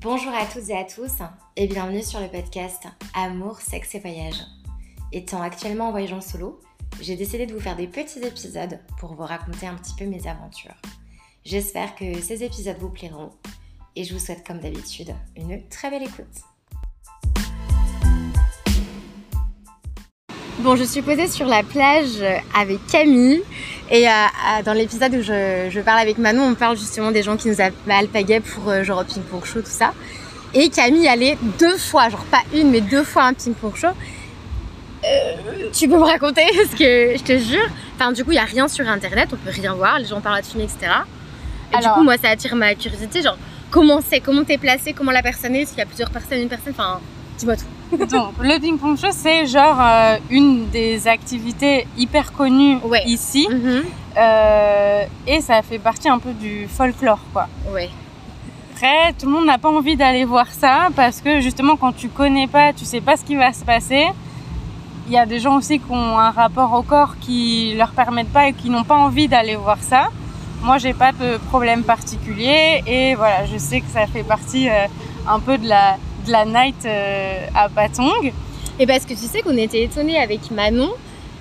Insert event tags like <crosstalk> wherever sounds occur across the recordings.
Bonjour à toutes et à tous et bienvenue sur le podcast Amour, sexe et voyage. Étant actuellement en voyage en solo, j'ai décidé de vous faire des petits épisodes pour vous raconter un petit peu mes aventures. J'espère que ces épisodes vous plairont et je vous souhaite comme d'habitude une très belle écoute. Bon, je suis posée sur la plage avec Camille et euh, dans l'épisode où je, parle avec Manon, on parle justement des gens qui nous alpaguaient pour euh, genre ping-pong show, tout ça. Et Camille allait deux fois, genre pas une, mais deux fois un ping-pong show. tu peux me raconter <laughs> Parce que je te jure, enfin du coup il n'y a rien sur internet, on peut rien voir, les gens parlent de film, etc. Et du coup moi ça attire ma curiosité, genre comment c'est, comment t'es placé, comment la personne est, s'il y a plusieurs personnes, une personne, enfin dis-moi tout. <laughs> Donc, le ping-pong show, c'est genre euh, une des activités hyper connues ici. Mhm. Euh, et ça fait partie un peu du folklore, quoi. Ouais. Après, tout le monde n'a pas envie d'aller voir ça parce que justement, quand tu connais pas, tu sais pas ce qui va se passer. Il y a des gens aussi qui ont un rapport au corps qui leur permettent pas et qui n'ont pas envie d'aller voir ça. Moi, j'ai pas de problème particulier et voilà, je sais que ça fait partie euh, un peu de la la night euh, à Patong. Et parce que tu sais qu'on était étonnés avec Manon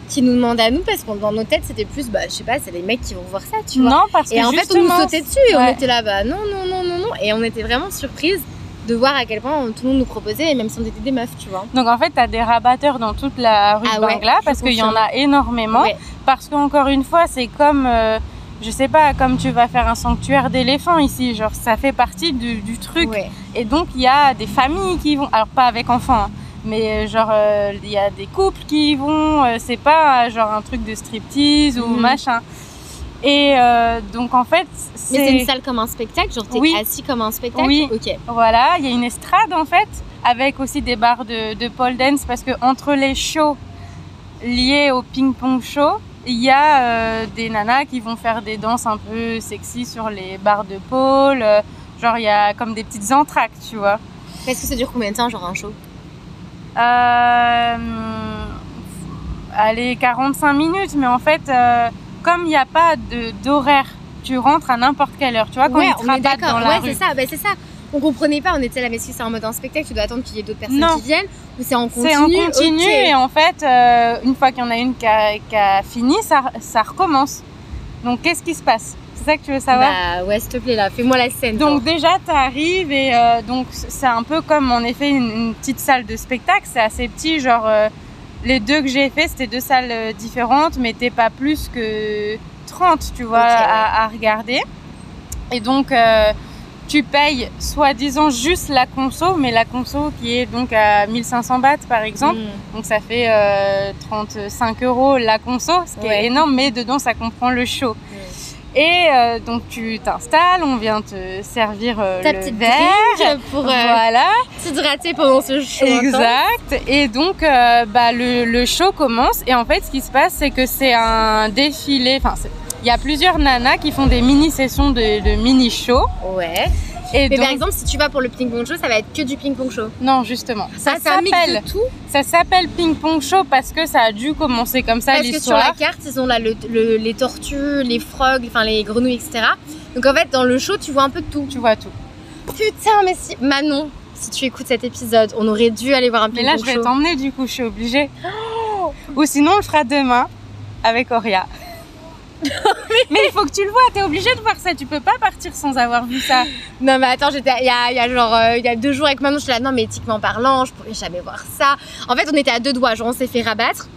qui nous demande à nous parce qu'on dans nos têtes c'était plus bah je sais pas c'est les mecs qui vont voir ça tu vois. Non parce et en fait on nous sautait dessus et on était là bas non non non non non. Et on était vraiment surprise de voir à quel point tout le monde nous proposait et même si on était des meufs tu vois. Donc en fait tu as des rabatteurs dans toute la rue ah Bangla parce qu'il y en a énormément. Parce qu'encore une fois c'est comme euh, je sais pas, comme tu vas faire un sanctuaire d'éléphants ici, genre ça fait partie du, truc. Et donc il y a des familles qui vont, alors pas avec enfants, hein, mais euh, genre euh, il y a des couples qui y vont, euh, c'est pas genre un truc de striptease ou mhm. machin. Et donc en fait, c'est. Mais c'est une salle comme un spectacle, genre t'es assis comme un spectacle? Oui. Ok. Voilà, il y a une estrade en fait, avec aussi des barres de, de pole dance parce que entre les shows liés au ping pong show, il y a des nanas qui vont faire des danses un peu sexy sur les barres de pôle. Euh, genre, il y a comme des petites entractes, tu vois. Est-ce que ça dure combien de temps, genre un show? Allez, 45 minutes, mais en fait, euh, comme il n'y a pas d'horaire, tu rentres à n'importe quelle heure, tu vois, quand ouais, ils te dans la ouais, c'est ça, bah, c'est ça. On comprenait pas, on était là, mais si c'est en mode un spectacle, tu dois attendre qu'il y ait d'autres personnes qui viennent ou c'est en continu C'est en continu et en fait, euh, une fois qu'il y en a une qui a, fini, ça, ça recommence. Donc qu'est-ce qui se passe? C'est ça que tu veux savoir? Bah ouais, s'il te plaît là, fais-moi la scène. Donc déjà, tu arrives et euh, donc c'est un peu comme en effet une, petite salle de spectacle, c'est assez petit, genre euh, les deux que j'ai fait, c'était deux salles différentes, mais t'es pas plus que 30, tu vois, à, à, regarder. Et donc tu payes soi-disant juste la conso, mais la conso qui est donc à 1500 bahts par exemple. Mm. Donc ça fait 35 euh, euros la conso, ce qui est énorme, mais dedans ça comprend le show. Et euh, donc tu t'installes, on vient te servir euh, Ta le petite verre pour voilà. t'hydrater pendant ce show. Exact. Et donc bah, le, le, show commence et en fait ce qui se passe c'est que c'est un défilé, enfin il y a plusieurs nanas qui font des mini-sessions de, mini-shows. Ouais. Et Mais par exemple, si tu vas pour le ping-pong show, ça va être que du ping-pong show. Non, justement. Ça ah, s'appelle tout. Ça s'appelle ping-pong show parce que ça a dû commencer comme ça l'histoire. Parce que sur la carte, ils ont là les tortues, les frogs, enfin les grenouilles, etc. Donc en fait, dans le show, tu vois un peu de tout. Tu vois tout. Putain, mais si Manon, si tu écoutes cet épisode, on aurait dû aller voir un ping-pong show. Mais là, je vais t'emmener du coup, je suis obligée. Ou sinon, on le fera demain avec Oria. <laughs> mais il faut que tu le vois, t'es obligé de voir ça, tu peux pas partir sans avoir vu ça. Non mais attends, j'étais il y a, y a, genre euh, il y a deux jours avec Manon, je suis là non mais éthiquement parlant, je pourrais jamais voir ça. En fait, on était à deux doigts, genre on s'est fait rabattre.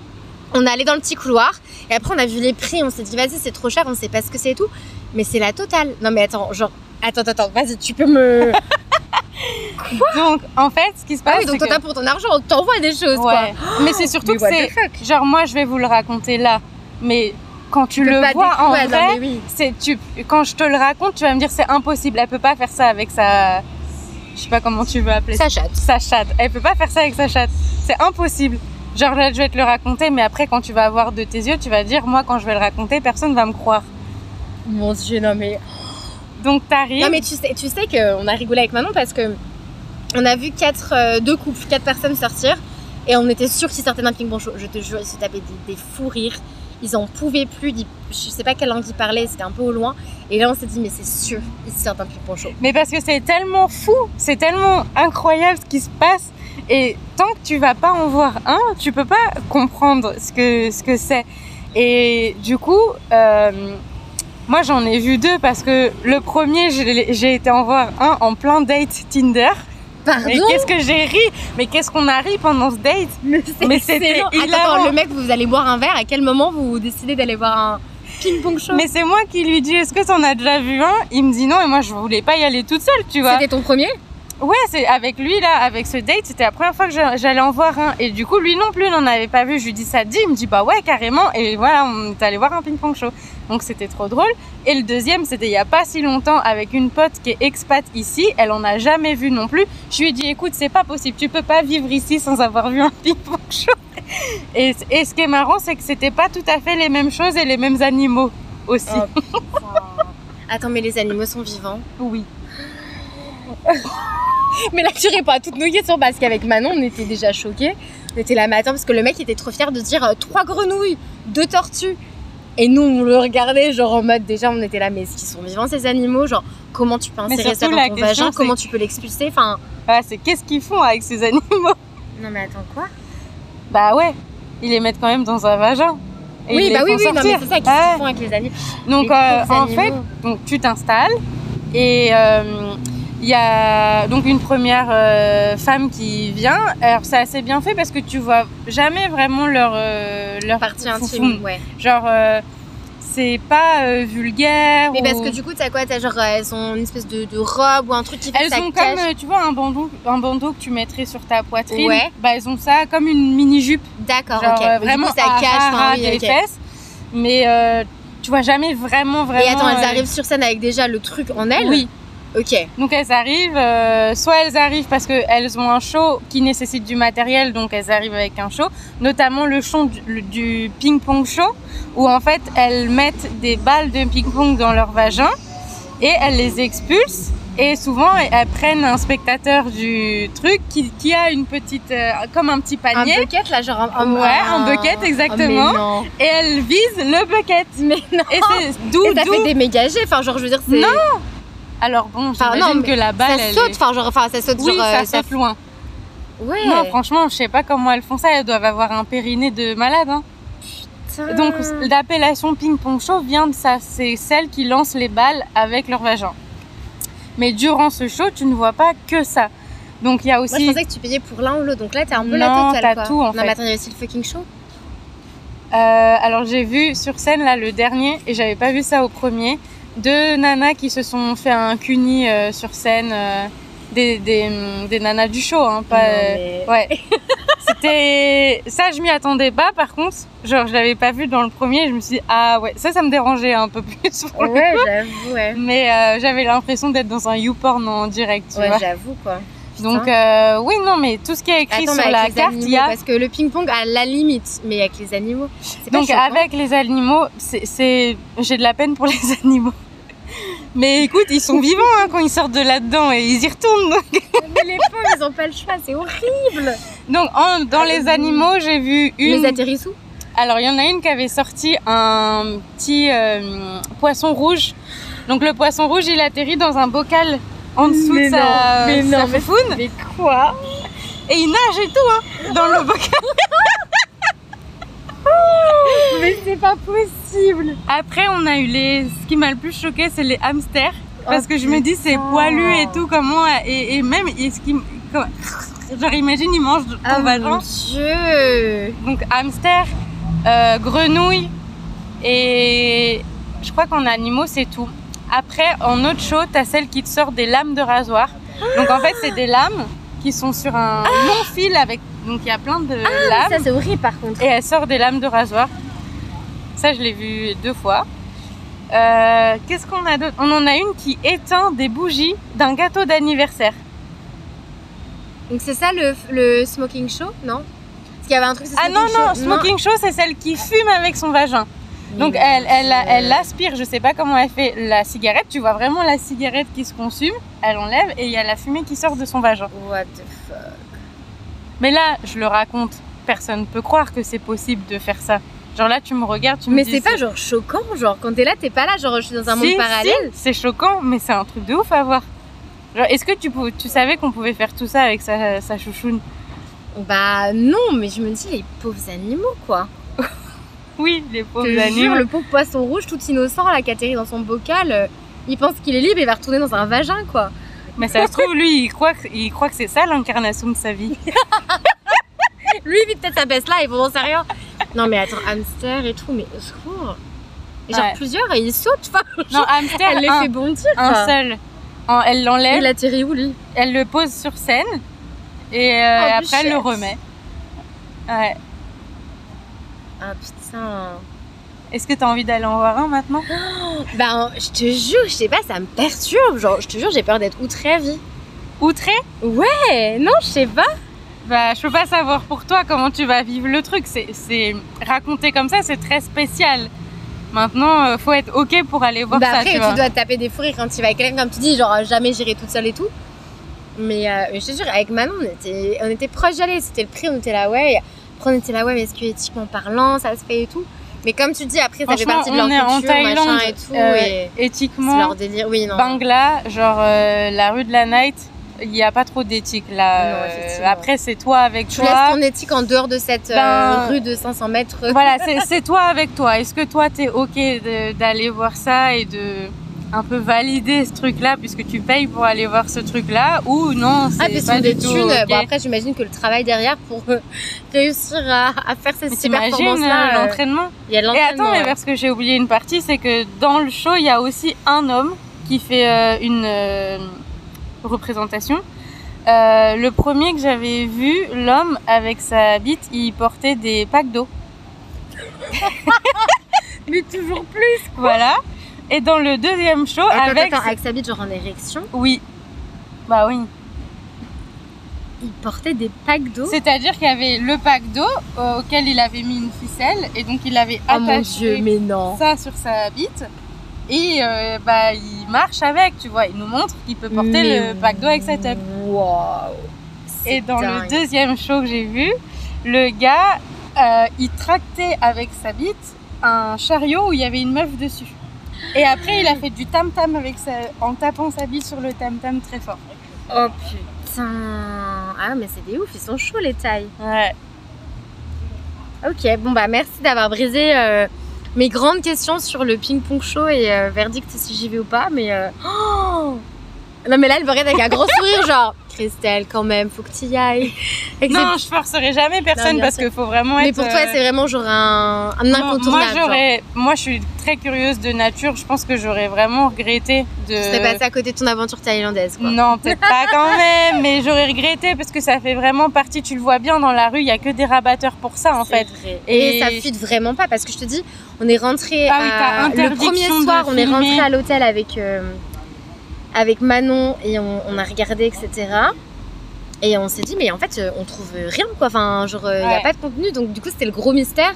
On est allé dans le petit couloir et après on a vu les prix, on s'est dit vas-y, c'est trop cher, on sait pas ce que c'est et tout. Mais c'est la totale. Non mais attends, genre attends attends, vas-y, tu peux me <laughs> donc, en fait, ce qui se passe. Ah oui, donc toi, t'as pour ton argent, on t'envoie des choses, quoi. Mais c'est surtout que c'est. Genre, moi, je vais vous le raconter là. Mais quand tu, le vois en vrai, c'est tu quand je te le raconte, tu vas me dire c'est impossible. Elle peut pas faire ça avec sa je sais pas comment tu veux appeler sa chatte. Sa chatte. Elle peut pas faire ça avec sa chatte. C'est impossible. Genre je vais te le raconter mais après quand tu vas voir de tes yeux, tu vas dire moi quand je vais le raconter, personne va me croire. Mon dieu, non mais donc t'arrives. Non mais tu sais tu sais qu'on a rigolé avec Manon parce que on a vu quatre euh, deux couples, quatre personnes sortir et on était sûr qu'ils sortaient d'un ping-pong show. Je te jure, ils se tapaient des, des fous rires ils en pouvaient plus. Je sais pas quelle langue ils parlaient, c'était un peu au loin. Et là, on s'est dit, mais c'est sûr, ils sortent un show. Mais parce que c'est tellement fou, c'est tellement incroyable ce qui se passe. Et tant que tu vas pas en voir un, tu peux pas comprendre ce que ce que c'est. Et du coup, euh, moi j'en ai vu deux parce que le premier, j'ai été en voir un en plein date Tinder. Pardon? Mais qu'est-ce que j'ai ri? Mais qu'est-ce qu'on a ri pendant ce date? <laughs> Mais Mais c'était. Attends, le mec, vous allez boire un verre, à quel moment vous décidez d'aller voir un ping-pong show? Mais c'est moi qui lui dis est-ce que t'en as déjà vu un? Il me dit non et moi je voulais pas y aller toute seule, tu vois. C'était ton premier? Ouais, c'est avec lui là, avec ce date, c'était la première fois que j'a- j'allais en voir un. Et du coup, lui non plus n'en avait pas vu. Je lui dis ça dit, il me dit bah ouais carrément. Et voilà, on est allé voir un ping-pong show. Donc c'était trop drôle. Et le deuxième, c'était il y a pas si longtemps avec une pote qui est expat ici. Elle en a jamais vu non plus. Je lui ai dit écoute, c'est pas possible, tu peux pas vivre ici sans avoir vu un ping-pong <laughs> show. Et, et ce qui est marrant, c'est que c'était pas tout à fait les mêmes choses et les mêmes animaux aussi. <laughs> Attends, mais les animaux sont vivants. Oui. <laughs> Mais là, tu réponds à toutes nos questions parce qu'avec Manon, on était déjà choqués. On était là matin parce que le mec était trop fier de dire euh, trois grenouilles, deux tortues. Et nous, on le regardait, genre en mode déjà, on était là, mais est-ce qu'ils sont vivants ces animaux? Genre, comment tu peux insérer ça dans ton question, vagin? c'est- Comment tu peux l'expulser? Enfin, Ah, c'est qu'est-ce qu'ils font avec ces animaux? Non, mais attends, quoi? Bah ouais, ils les mettent quand même dans un vagin. Et Oui, ils bah les oui, font oui, non, mais sortir. c'est ça, qu'est-ce Ouais. qu'ils font avec les animaux Donc Les euh, en fait, donc tu t'installes et euh, il y a donc une première euh, femme qui vient. Alors c'est assez bien fait parce que tu vois jamais vraiment leur euh, leur Partie intime, ouais. Genre euh, c'est pas euh, vulgaire. Mais parce que du coup, t'as quoi? T'as genre, elles ont une espèce de, de robe ou un truc qui fait elles ont cache. comme tu vois un bandeau un bandeau que tu mettrais sur ta poitrine. Ouais. Bah elles ont ça comme une mini jupe. D'accord, Genre du vraiment coup, ça à cache. enfin, ras oui, des ok. fesses. Mais tu vois jamais vraiment vraiment. Et attends, elles arrivent sur scène avec déjà le truc en elles? Oui. Ok. Donc elles arrivent, euh, soit elles arrivent parce qu'elles ont un show qui nécessite du matériel, donc elles arrivent avec un show, notamment le show du, ping-pong show, où en fait elles mettent des balles de ping-pong dans leur vagin et elles les expulsent. Et souvent elles, prennent un spectateur du truc qui, qui a une petite, euh, comme un petit Un panier, bucket là, genre un. Ouais, un bucket, exactement. Oh, non. et elles visent le bucket. Mais non. Et c'est d'où, Et ça fait des méga. Enfin, genre, je veux dire, c'est. Non, Alors bon, Enfin, j'imagine non, que la balle, Ça elle saute. est- Enfin, genre, enfin, ça saute. Oui, genre, ça euh, saute loin. Ouais. Non, franchement, je sais pas comment elles font ça. Elles doivent avoir un périnée de malade. hein. Putain. Donc, l'appellation ping-pong show vient de ça. C'est celles qui lancent les balles avec leur vagin. Mais durant ce show, tu ne vois pas que ça. Donc, il y a Moi, je aussi. pensais que tu payais pour l'un ou l'autre. Donc là, t'es un peu Non, la totale. t'as tout, en Non, fait. mais attends, il y a aussi le fucking show. Euh, alors, j'ai vu sur scène là le dernier et j'avais pas vu ça au premier. Deux nanas qui se sont fait un cuni euh, sur scène. euh, des, des, hum, des nanas du show, hein, pas. Non, euh, mais- Ouais. <laughs> C'était. Ça, je m'y attendais pas, par contre. Genre, je l'avais pas vu dans le premier. Je me suis dit, ah ouais, ça, ça me dérangeait un peu <laughs> plus. pour Ouais, j'avoue, ouais. Mais euh, j'avais l'impression d'être dans un YouPorn en direct, tu Ouais, j'avoue, quoi. Donc, euh, oui, non, mais tout ce qui est écrit Attends, sur la carte, animaux, il y a. Parce que le ping-pong, à la limite, mais avec les animaux. pas Donc, avec les animaux, c'est. J'ai de la peine pour <laughs> les animaux. Mais écoute, ils sont vivants hein, quand ils sortent de là-dedans et ils y retournent. donc. <laughs> Mais les pauvres, ils ont pas le choix, c'est horrible. Donc, en- dans les animaux, j'ai vu une. Les atterrissous? Alors, il y en a une qui avait sorti un petit euh, poisson rouge. Donc, le poisson rouge, il atterrit dans un bocal en dessous Mais de sa, non, mais sa mais- foufoune. Mais quoi Et il nage et tout, hein, dans le bocal. <laughs> Mais c'est pas possible Après, on a eu les. Ce qui m'a le plus choqué, c'est les hamsters. Parce Oh, que je me dis, c'est putain. poilu et tout, comment. Et, et même, est-ce qu'il. comment- Genre, imagine, il mange ton Ah mon vagin. dieu Donc, hamster, euh, grenouille et. Je crois qu'en animaux, c'est tout. Après, en autre chose, t'as celle qui te sort des lames de rasoir. Donc, en fait, c'est des lames qui sont sur un long fil avec. Donc, il y a plein de lames. Ça c'est horrible par contre. et elle sort des lames de rasoir. Ça, je l'ai vu deux fois. Euh, Qu'est-ce qu'on a d'autre? On en a une qui éteint des bougies d'un gâteau d'anniversaire. Donc c'est ça le, le smoking show, non? Parce qu'il y avait un truc. c'est Ah non, smoking non, show. smoking show, c'est celle qui fume avec son vagin. Donc Mais elle, elle, aspire, je sais pas comment elle fait la cigarette. Tu vois vraiment la cigarette qui se consume, elle enlève et il y a la fumée qui sort de son vagin. What the fuck? Mais là, je le raconte, personne peut croire que c'est possible de faire ça. Genre là, tu me regardes, tu me Mais dis. c'est pas genre choquant, genre quand t'es là, t'es pas là, genre je suis dans un Si, monde parallèle. si, c'est choquant, mais c'est un truc de ouf à voir. Genre, est-ce que tu, tu savais qu'on pouvait faire tout ça avec sa, sa chouchoune? Bah non, mais je me dis les pauvres animaux quoi. Oui, les Je pauvres jure, animaux. le pauvre poisson rouge tout innocent là qui atterrit dans son bocal, euh, il pense qu'il est libre et va retourner dans un vagin quoi. Mais ça se trouve, lui, il croit que, il croit que c'est ça l'incarnation de sa vie. <laughs> Lui il vit peut-être sa baisse là, vont sait rien. Non mais attends, hamster et tout, mais au secours. Et genre Ouais. plusieurs et il saute, enfin, <laughs> Non, hamster, elle les un, fait bondir. un quoi. seul. En- elle l'enlève, Il atterrit où lui elle le pose sur scène et euh, après elle le bichette. remet. Ouais. Ah putain. Est-ce que t'as envie d'aller en voir un maintenant? <gasps> Ben je te jure, je sais pas, ça me perturbe. Genre je te jure, j'ai peur d'être outrée à vie. Outré Ouais, non, je sais pas. Bah, je peux pas savoir pour toi comment tu vas vivre le truc. C'est, raconté comme ça, c'est très spécial. Maintenant, euh, faut être ok pour aller voir bah ça. après, tu vois. dois te taper des fous rires quand tu vas avec quelqu'un, comme tu dis, genre jamais j'irai toute seule et tout. Mais euh, je te jure, avec Manon, on était, on était proches d'aller. C'était le prix, on était là, ouais. Après, on était là, ouais, mais est-ce que éthiquement parlant, ça se fait et tout. Mais comme tu dis, après, ça fait partie de leur on est en culture, Thaïlande, machin et tout. euh, et c'est Éthiquement, leur délire. Oui, non. Bangla, genre euh, la rue de la Night, il n'y a pas trop d'éthique là. Non, Euh, après, c'est toi avec tu toi. laisses ton éthique en dehors de cette euh, Ben, rue de 500 mètres. Voilà, c'est, toi avec toi. Est-ce que toi, t'es ok d'aller voir ça et de un peu valider ce truc-là puisque tu payes pour aller voir ce truc-là ou non c'est Ah, puis pas c'est des thunes. Bon, après, j'imagine que le travail derrière pour euh, <laughs> réussir à, à faire ces t'imagines performances-là, euh, euh, l'entraînement il y a de Et l'entraînement. attends, mais parce que j'ai oublié une partie, c'est que dans le show, il y a aussi un homme qui fait euh, une représentation. Le premier que j'avais vu, l'homme avec sa bite, il portait des packs d'eau. <laughs> Mais toujours plus. Voilà. Et dans le deuxième show, Attends, avec. attends, avec sa bite genre en érection, Oui. Bah oui. il portait des packs d'eau. C'est-à-dire qu'il y avait le pack d'eau euh, auquel il avait mis une ficelle et donc il avait Oh mon attaché dieu, mais non. ça sur sa bite et euh, bah il marche avec, tu vois. Il nous montre qu'il peut porter Mais le pack d'eau avec sa tub. Waouh. Et dans le deuxième show que j'ai vu, le gars, euh, il tractait avec sa bite un chariot où il y avait une meuf dessus. Et après, il a fait du tam-tam avec sa... en tapant sa bite sur le tam-tam très fort. Oh putain. Ah, mais c'est des ouf, ils sont chauds les tailles. Ouais. Ok, bon bah merci d'avoir brisé euh, mes grandes questions sur le ping-pong show et euh, verdict si j'y vais ou pas. Mais. euh, oh <gasps> non, mais là, elle me regarde avec un gros sourire, genre Christelle, quand même, faut que tu y ailles. <laughs> Non, je forcerai jamais personne parce qu'il faut vraiment être. Mais pour toi, euh, c'est vraiment genre un, un incontournable. moi, j'aurais, moi, je suis très curieuse de nature. Je pense que j'aurais vraiment regretté de. Tu serais passé à côté de ton aventure thaïlandaise, quoi. Non, peut-être pas quand <laughs> même, mais j'aurais regretté parce que ça fait vraiment partie. Tu le vois bien dans la rue, il y a que des rabatteurs pour ça en fait. vrai. Et, Et- ça fuite vraiment pas parce que je te dis, on est rentré Ah oui, à... le interdiction premier soir, on est rentré à l'hôtel avec euh, avec Manon et on, on a regardé etc. Et on s'est dit mais en fait euh, on trouve rien quoi. Enfin genre il a Ouais. pas de contenu donc du coup c'était le gros mystère.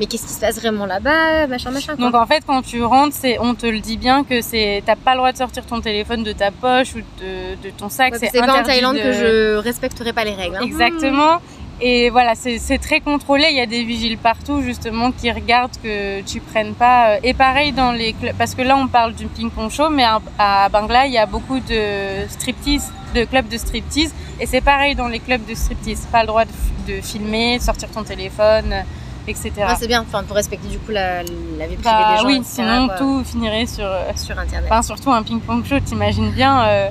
Mais qu'est-ce qui se passe vraiment là-bas, machin machin quoi. Donc en fait, quand tu rentres, c'est, on te le dit bien que c'est, t'as pas le droit de sortir ton téléphone de ta poche ou de, de ton sac. Ouais, c'est pas en Thaïlande de- que je respecterai pas les règles. hein. Exactement. Et voilà, c'est très contrôlé. Il y a des vigiles partout, justement, qui regardent que tu prennes pas. euh, Et pareil dans les clubs, parce que là, on parle du ping-pong show, mais à, Bangla, il y a beaucoup de striptease, de clubs de striptease. Et c'est pareil dans les clubs de striptease. Pas le droit de, de filmer, sortir ton téléphone, euh, etc. Ouais, c'est bien, enfin pour respecter du coup la, la vie privée Bah des gens. oui, etc., sinon quoi, tout finirait sur. euh, sur internet. Enfin, surtout un ping-pong show, t'imagines bien. euh,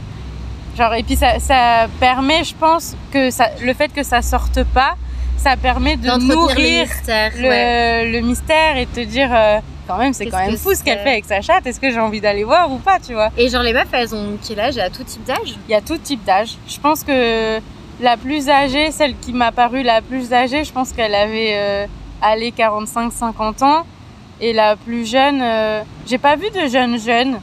genre, et puis ça, ça permet, je pense, que ça, le fait que ça sorte pas, ça permet de nourrir mystère. le, ouais. le mystère et te dire, euh, quand même, c'est Qu'est-ce quand même fou ce qu'elle fait avec sa chatte. Est-ce que j'ai envie d'aller voir ou pas, tu vois? Et genre les meufs, elles ont quel âge? À tout type d'âge? Il y a tout type d'âge. Je pense que la plus âgée, celle qui m'a paru la plus âgée, je pense qu'elle avait euh, allé 45-50 ans. Et la plus jeune, euh, j'ai pas vu de jeune jeune.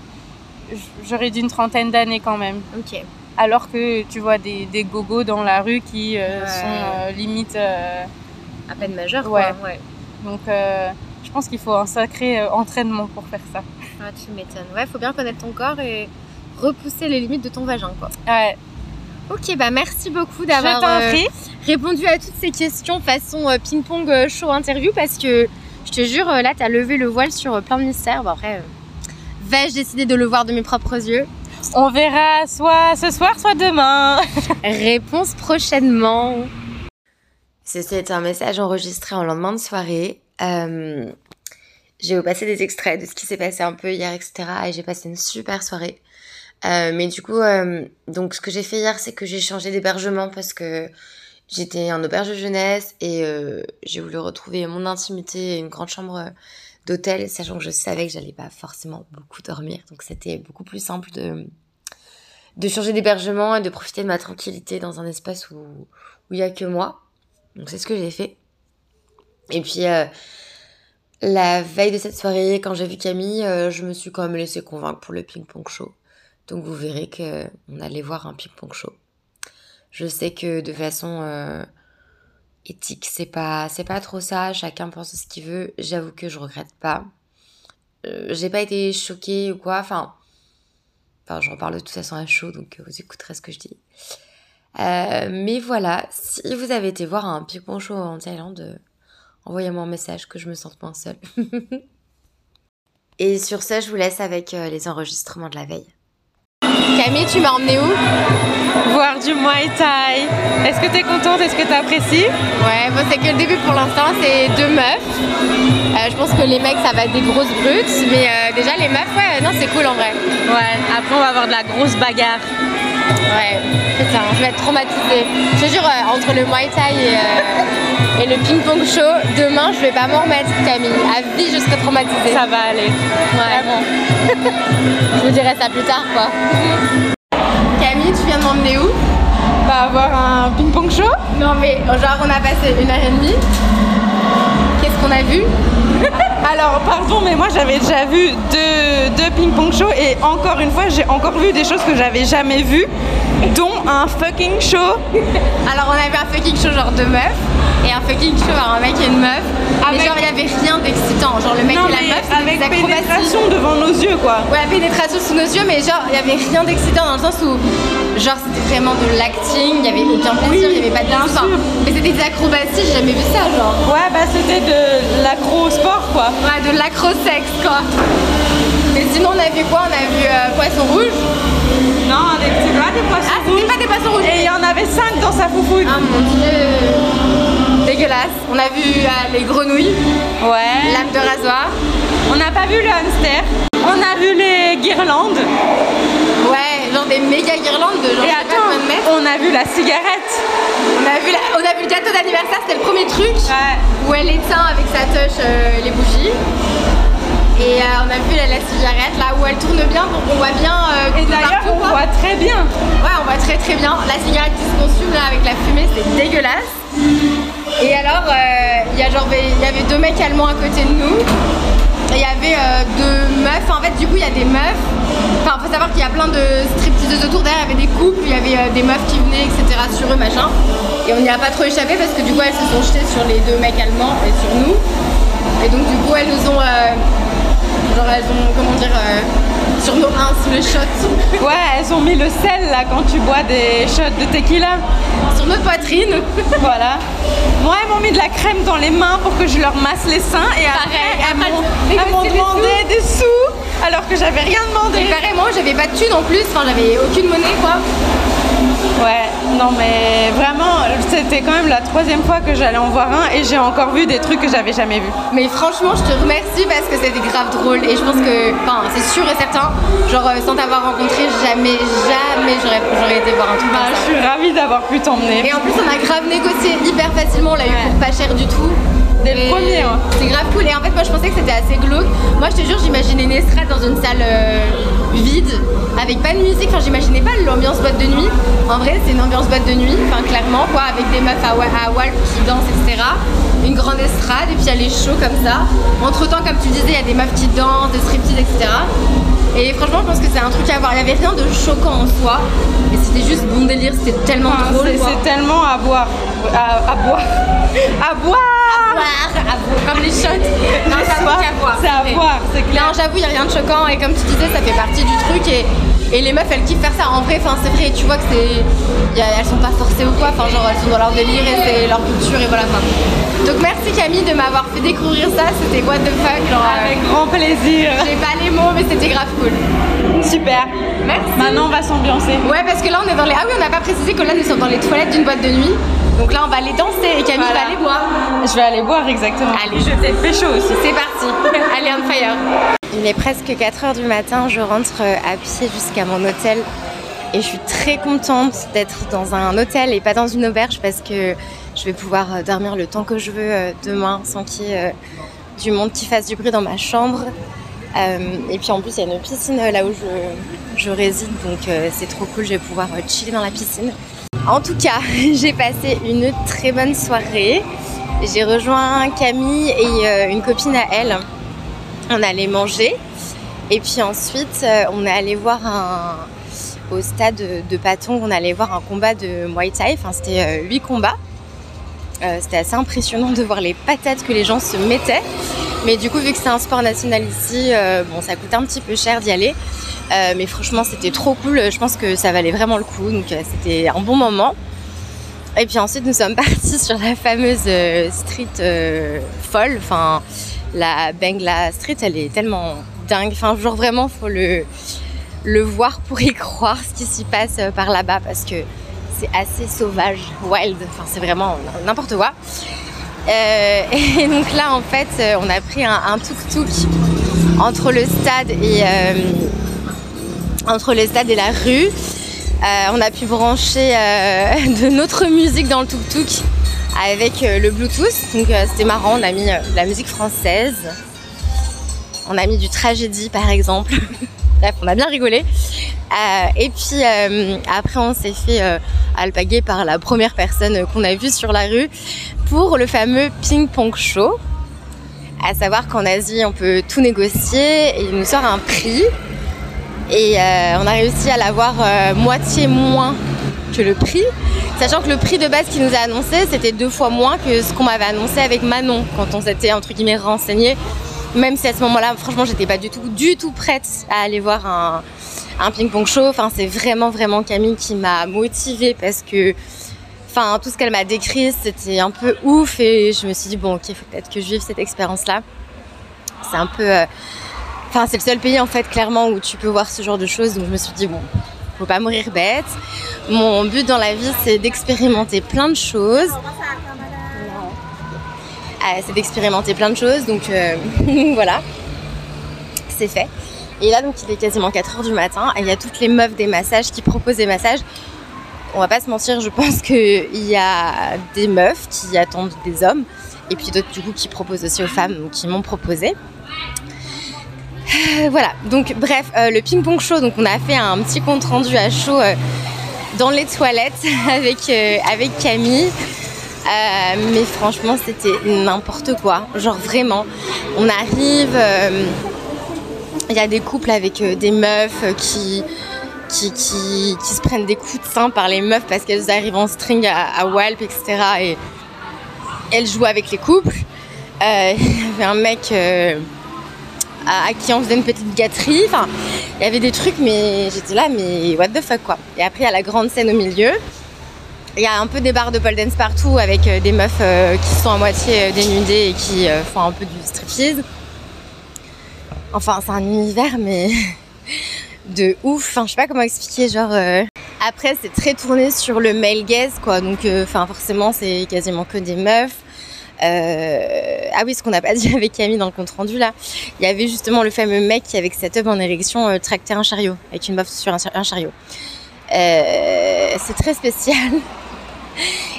J'aurais dit une trentaine d'années quand même. Ok. Alors que tu vois des, des gogos dans la rue qui euh, Ouais. sont euh, limite. euh, À peine majeur, Ouais. quoi. Ouais. donc je pense qu'il faut un sacré entraînement pour faire ça. Ah, tu m'étonnes. Ouais, faut bien connaître ton corps et repousser les limites de ton vagin, quoi. Ouais, Ok, bah merci beaucoup d'avoir euh, répondu à toutes ces questions façon euh, ping-pong euh, show interview parce que Je te jure, là, t'as levé le voile sur plein de mystères. Bon, après, vais-je décider de le voir de mes propres yeux? On verra soit ce soir, soit demain. <laughs> Réponse prochainement. Ceci est un message enregistré en lendemain de soirée. Euh, j'ai vous passer des extraits de ce qui s'est passé un peu hier, etc. Et j'ai passé une super soirée. Euh, mais du coup, euh, donc ce que j'ai fait hier, c'est que j'ai changé d'hébergement parce que j'étais en auberge de jeunesse et euh, j'ai voulu retrouver mon intimité et une grande chambre d'hôtel, sachant que je savais que j'allais pas forcément beaucoup dormir. Donc c'était beaucoup plus simple de de changer d'hébergement et de profiter de ma tranquillité dans un espace où où il y a que moi. Donc c'est ce que j'ai fait. Et puis la veille de cette soirée, quand j'ai vu Camille, je me suis quand même laissé convaincre pour le ping-pong show. Donc vous verrez qu'on allait voir un ping-pong show. Je sais que de façon euh, éthique, c'est pas c'est pas trop ça. Chacun pense ce qu'il veut. J'avoue que je regrette pas. Euh, j'ai pas été choquée ou quoi. Enfin, enfin, j'en parle de toute façon à chaud, donc vous écouterez ce que je dis. Euh, mais voilà, si vous avez été voir un ping-pong show en Thaïlande, envoyez-moi un message que je me sente moins seule. <laughs> Et sur ça, je vous laisse avec les enregistrements de la veille. Camille, tu m'as emmené où Voir du Muay Thai. Est-ce que tu es contente? Est-ce que tu apprécies Ouais, bon, c'est que le début pour l'instant, c'est deux meufs. Euh, je pense que les mecs, ça va être des grosses brutes. Mais euh, déjà, les meufs, ouais, non, c'est cool en vrai. Ouais, après, on va avoir de la grosse bagarre. Ouais, putain, je vais être traumatisée. Je te jure, euh, entre le Muay Thai et, et le ping-pong show, demain, je vais pas m'en remettre, Camille. À vie, je serai traumatisée. Ça va aller. Ouais. je vous dirai ça plus tard, quoi. Camille, tu viens de m'emmener où? Bah, avoir un ping-pong show? Non, mais genre, on a passé une heure et demie. Qu'est-ce qu'on a vu? <laughs> Alors, pardon, mais moi j'avais déjà vu deux, ping-pong shows et encore une fois, j'ai encore vu des choses que j'avais jamais vues, dont un fucking show. <laughs> Alors, on a vu un fucking show genre de meufs et un fucking show un mec et une meuf. Mais genre, il y avait rien d'excitant. Genre, le mec Non, et la meuf, c'était avec des acrobaties. pénétration devant nos yeux, quoi. Ouais, la pénétration sous nos yeux, mais genre, il y avait rien d'excitant dans le sens où, genre, c'était vraiment de l'acting, il y avait aucun plaisir, il y avait pas de bien sûr. Mais c'était des acrobaties, j'ai jamais vu ça, genre. Ouais, bah c'était de l'acro-sport, quoi. Ouais, de l'acro-sexe, quoi. Mais sinon, on a vu quoi? On a vu euh, Poisson Rouge. Non, petits doigts, des poissons Ah, c'était pas des poissons rouges. Et il y en avait cinq dans sa foufoune. Ah mon dieu. Dégueulasse. On a vu euh, les grenouilles, Ouais. lame de rasoir. On n'a pas vu le hamster. On a vu les guirlandes. Ouais, genre des méga guirlandes de genre Et attends, de mètres. on a vu la cigarette. On a vu, la- on a vu le gâteau d'anniversaire, c'était le premier truc Ouais. où elle éteint avec sa touche euh, les bougies. Et euh, on a vu la, la cigarette là où elle tourne bien pour qu'on voit bien. euh, Et d'ailleurs, on quoi. voit très bien. Ouais, on voit très très bien. La cigarette qui se consume là avec la fumée, c'est dégueulasse. Et alors, euh, il y y avait deux mecs allemands à côté de nous. Et il y avait euh, deux meufs. En fait, du coup, il y a des meufs. Enfin, faut savoir qu'il y a plein de stripteaseuses autour. Derrière, il y avait des couples, il y avait euh, des meufs qui venaient, etc. sur eux, machin. Et on n'y a pas trop échappé parce que du coup, elles se sont jetées sur les deux mecs allemands et sur nous. Et donc, du coup, elles nous ont. Genre, elles ont, comment dire, euh, sur nos uns, sous les shots. Ouais, elles ont mis le sel là quand tu bois des shots de tequila. sur notre poitrine. Voilà. Moi, elles m'ont mis de la crème dans les mains pour que je leur masse les seins et après, elles m'ont demandé des sous alors que j'avais rien demandé. Et carrément, j'avais pas de thunes en plus, enfin j'avais aucune monnaie quoi. Ouais, non mais vraiment, c'était quand même la troisième fois que j'allais en voir un et j'ai encore vu des trucs que j'avais jamais vus. Mais franchement, je te remercie parce que c'était grave drôle et je pense que, enfin, c'est sûr et certain, genre euh, sans t'avoir rencontré, jamais, jamais j'aurais, été voir un truc Bah, comme je suis ravie d'avoir pu t'emmener. Et en plus, on a grave négocié hyper facilement, on l'a eu Ouais. pour pas cher du tout. Dès le premier, hein. C'est grave cool. Et en fait, moi je pensais que c'était assez glauque. Moi, je te jure, j'imaginais une estrade dans une salle euh, vide, avec pas de musique. Enfin, j'imaginais pas l'ambiance boîte de nuit. En vrai, c'est une ambiance boîte de nuit, enfin, clairement, quoi, avec des meufs à, à Walp qui dansent, etc. Une grande estrade, et puis a les shows comme ça. Entre temps, comme tu disais, il y a des meufs qui dansent, des striptease, etc. Et franchement, je pense que c'est un truc à voir. Il y avait rien de choquant en soi, mais c'était juste bon délire, c'était tellement Enfin, drôle. c'est, c'est tellement à boire. À, à boire. <laughs> À boire boire, à boire, comme les shots. Non, Soir, qu'à boire. C'est à boire, c'est clair. Non, j'avoue, il n'y a rien de choquant et comme tu disais, ça fait partie du truc et Et les meufs, elles kiffent faire ça. En vrai, enfin, c'est vrai, tu vois que c'est. Elles sont pas forcées ou quoi, enfin, genre, elles sont dans leur délire et c'est leur culture et voilà. Donc, merci Camille de m'avoir fait découvrir ça. C'était what the fuck, genre. Avec grand plaisir. J'ai pas les mots, mais c'était grave cool. Super. Merci. Maintenant, on va s'ambiancer. Ouais, parce que là, on est dans les. Ah oui, on n'a pas précisé que là, nous sommes dans les toilettes d'une boîte de nuit. Donc là, on va aller danser et Camille Voilà. va aller boire. Je vais aller boire exactement. Allez. je t'ai fait chaud aussi. C'est parti. <laughs> Allez, on fire. Il est presque 4h du matin. Je rentre euh, à pied jusqu'à mon hôtel. Et je suis très contente d'être dans un hôtel et pas dans une auberge parce que je vais pouvoir euh, dormir le temps que je veux euh, demain sans qu'il y ait euh, du monde qui fasse du bruit dans ma chambre. Et puis en plus, il y a une piscine là où je, réside, donc c'est trop cool. Je vais pouvoir chiller dans la piscine. En tout cas, <laughs> j'ai passé une très bonne soirée. J'ai rejoint Camille et une copine à elle. On allait manger. Et puis ensuite, on est allé voir un. Au stade de Patong, on allait voir un combat de Muay Thai. Enfin, c'était huit combats. Euh, c'était assez impressionnant de voir les patates que les gens se mettaient. Mais du coup, vu que c'est un sport national ici, euh, bon, ça coûte un petit peu cher d'y aller. Euh, mais franchement, c'était trop cool. Je pense que ça valait vraiment le coup. Donc, c'était un bon moment. Et puis ensuite, nous sommes <laughs> partis sur la fameuse street folle. Enfin, la Bengla Street, elle est tellement dingue. Enfin, genre vraiment, faut le, le voir pour y <laughs> croire ce qui s'y passe par là-bas parce que c'est assez sauvage, wild. Enfin, c'est vraiment n'importe quoi. Euh, <laughs> et donc là, en fait, euh, on a pris un, tuk-tuk entre le stade et euh, entre le stade et la rue. On a pu brancher <laughs> de notre musique dans le tuk-tuk avec le Bluetooth. Donc c'était marrant, on a mis de la musique française. On a mis du tragédie par exemple. <laughs> Bref, on a bien rigolé. Euh, et puis euh, après, on s'est fait euh, alpaguer par la première personne qu'on a vue sur la rue pour le fameux ping-pong show. À savoir qu'en Asie, on peut tout négocier et il nous sort un prix. Et on a réussi à l'avoir moitié moins que le prix. Sachant que le prix de base qu'il nous a annoncé, c'était deux fois moins que ce qu'on m'avait annoncé avec Manon quand on s'était entre guillemets renseigné. Même si à ce moment-là, franchement, j'étais pas du tout, du tout prête à aller voir un, un ping-pong show. C'est vraiment, vraiment Camille qui m'a motivée parce que, enfin, tout ce qu'elle m'a décrit, c'était un peu ouf et je me suis dit bon, ok, faut peut-être que je vive cette expérience-là. C'est un peu, euh, enfin, c'est le seul pays en fait clairement où tu peux voir ce genre de choses. Donc je me suis dit bon, faut pas mourir bête. Mon but dans la vie, c'est d'expérimenter plein de choses. Euh, c'est d'expérimenter plein de choses, donc euh, <laughs> voilà, c'est fait. Et là, donc, il est quasiment 4 heures du matin, et il y a toutes les meufs des massages qui proposent des massages. On va pas se mentir, je pense qu'il y a des meufs qui attendent des hommes, et puis d'autres, du coup, qui proposent aussi aux femmes, qui m'ont proposé. Euh, voilà, donc bref, euh, le ping-pong show, donc on a fait un petit compte rendu à chaud euh, dans les toilettes <laughs> avec, Camille. Mais franchement, c'était n'importe quoi. Genre vraiment, on arrive, il y a des couples avec euh, des meufs euh, qui, qui, qui, se prennent des coups de sein par les meufs parce qu'elles arrivent en string à, Walp, etc. Et elles jouent avec les couples. Euh, <laughs> Il y avait un mec à, qui on faisait une petite gâterie. Il y avait des trucs, mais j'étais là, mais what the fuck quoi. Et après, il y a la grande scène au milieu. Il y a un peu des bars de pole dance partout avec des meufs qui sont à moitié dénudées et qui font un peu du striptease. Enfin, c'est un univers, mais <laughs> de ouf. Enfin, je sais pas comment expliquer. Genre, euh, après, c'est très tourné sur le male gaze, quoi. Donc, euh, enfin, forcément, c'est quasiment que des meufs. Euh, Ah oui, ce qu'on n'a pas <laughs> dit avec Camille dans le compte rendu là, il y avait justement le fameux mec qui avec cette œuvre en érection euh, tractait un chariot avec une meuf sur un, chariot. C'est très spécial. <laughs>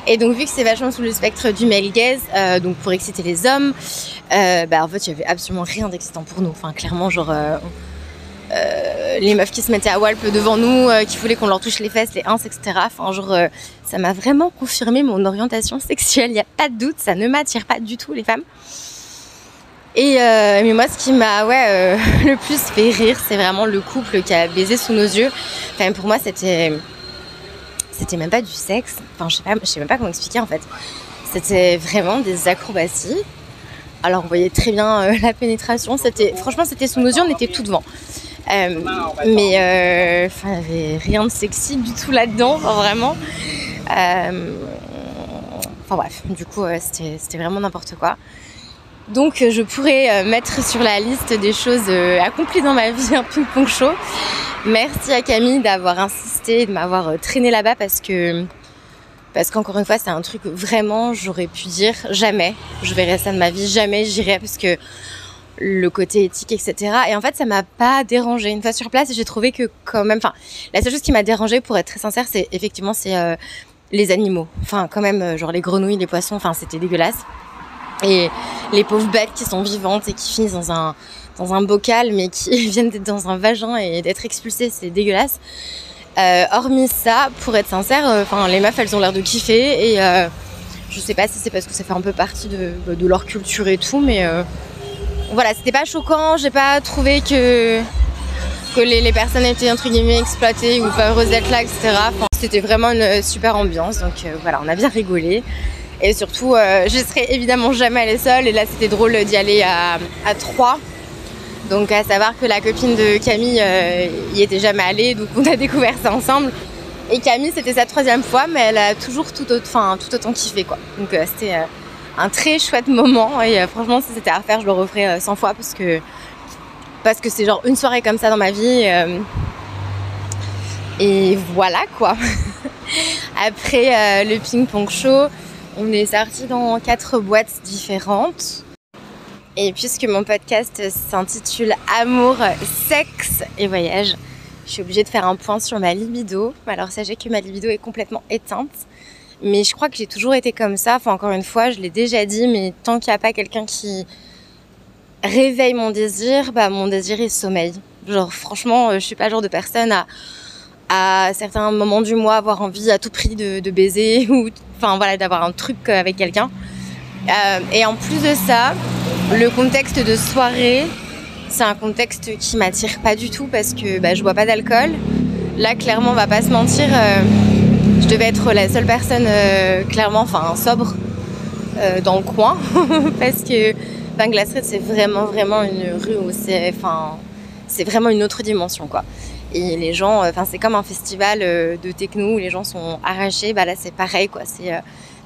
Et donc vu que c'est vachement sous le spectre du male gaze, euh, donc pour exciter les hommes, euh, bah en fait il y avait absolument rien d'excitant pour nous. Enfin clairement genre euh, les meufs qui se mettaient à walp devant nous, qui voulaient qu'on leur touche les fesses, les ins, etc. Enfin genre ça m'a vraiment confirmé mon orientation <laughs> sexuelle. Il n'y a pas de doute, ça ne m'attire pas du tout les femmes. Et mais moi, ce qui m'a ouais, <laughs> le plus fait rire, c'est vraiment le couple qui a baisé sous nos yeux. Enfin, pour moi, c'était c'était même pas du sexe. Enfin, je sais pas, je sais même pas comment expliquer en fait. C'était vraiment des acrobaties. Alors, on voyait très bien euh, <laughs> la pénétration. C'était franchement, c'était sous nos yeux, on était tout devant. mais enfin, il n'y avait rien de sexy du tout là-dedans, vraiment. Enfin bref, du coup, c'était vraiment n'importe quoi. Donc je pourrais mettre sur la liste des choses accomplies dans ma <laughs> vie un ping-pong show. Merci à Camille d'avoir insisté, de m'avoir traîné là-bas parce que parce qu'encore une fois, c'est un truc vraiment, j'aurais pu dire jamais, je verrai ça de ma vie, jamais j'irai parce que le côté éthique, etc. Et en fait, ça m'a pas dérangé. Une fois sur place, j'ai trouvé que quand même, enfin, la seule chose qui m'a dérangé, pour être très sincère, c'est effectivement, c'est euh, les animaux. Enfin, quand même, euh, genre les grenouilles, les poissons, enfin, c'était dégueulasse. Et les pauvres bêtes qui sont vivantes et qui finissent dans un, dans un bocal, mais qui <laughs> viennent d'être dans un vagin et d'être expulsées, c'est dégueulasse. Euh, hormis ça, pour être sincère, euh, les meufs elles ont l'air de kiffer et euh, je sais pas si c'est parce que ça fait un peu partie de, de leur culture et tout, mais voilà, c'était pas choquant, j'ai pas trouvé que, que les, personnes étaient entre guillemets exploitées ou pas heureuses d'être là, etc. C'était vraiment une super ambiance, donc voilà, on a bien rigolé. Et surtout, je serais évidemment jamais allée seule, et là c'était drôle d'y aller à, à trois. Donc à savoir que la copine de Camille euh, y était jamais allée, donc on a découvert ça ensemble. Et Camille, c'était sa troisième fois, mais elle a toujours tout, autant, tout autant kiffé quoi. Donc euh, c'était euh, un très chouette moment et franchement, si c'était à refaire, je le referais 100 fois parce que parce que c'est genre une soirée comme ça dans ma vie. et voilà quoi. <laughs> Après le ping-pong show, on est sorti dans quatre boîtes différentes. Et puisque mon podcast s'intitule Amour, sexe et voyage, je suis obligée de faire un point sur ma libido. Alors sachez que ma libido est complètement éteinte. Mais je crois que j'ai toujours été comme ça. Enfin, encore une fois, je l'ai déjà dit, mais tant qu'il n'y a pas quelqu'un qui réveille mon désir, bah, mon désir est sommeil. Genre, franchement, je suis pas le genre de personne à, à certains moments du mois avoir envie à tout prix de, baiser <laughs> ou, enfin, voilà, d'avoir un truc avec quelqu'un. Euh, et en plus de ça, le contexte de soirée, c'est un contexte qui m'attire pas du tout parce que bah, je bois pas d'alcool. Là, clairement, on va pas se mentir, euh, je devais être la seule personne euh, clairement, enfin sobre dans le coin <laughs> parce que Street, c'est vraiment, vraiment une rue où c'est, enfin, c'est vraiment une autre dimension, quoi. Et les gens, enfin, c'est comme un festival de techno où les gens sont arrachés. Bah là, c'est pareil, quoi. C'est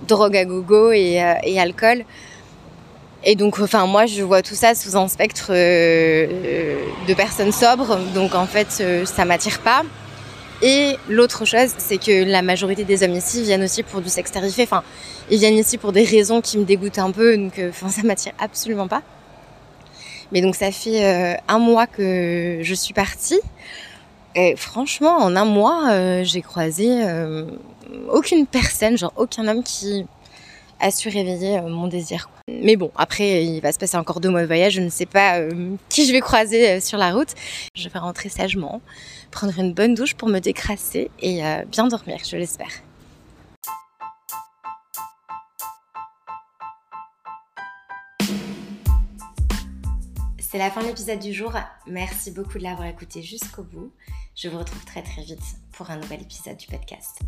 drogue à gogo et, euh, alcool. Et donc, enfin, moi, je vois tout ça sous un spectre euh, de personnes sobres. Donc, en fait, euh, ça m'attire pas. Et l'autre chose, c'est que la majorité des hommes ici viennent aussi pour du sexe tarifé. Enfin, ils viennent ici pour des raisons qui me dégoûtent un peu. Donc, enfin, <laughs> ça m'attire absolument pas. Mais donc, ça fait un mois que je suis partie. Et franchement, en un mois, j'ai croisé aucune personne, genre aucun homme qui a su réveiller euh, mon désir. Mais bon, après, il va se passer encore deux mois de voyage, je ne sais pas euh, qui je vais croiser euh, sur la route. Je vais rentrer sagement, prendre une bonne douche pour me décrasser et bien dormir, je l'espère. C'est la fin de l'épisode du jour. Merci beaucoup de l'avoir écouté jusqu'au bout. Je vous retrouve très très vite pour un nouvel épisode du podcast.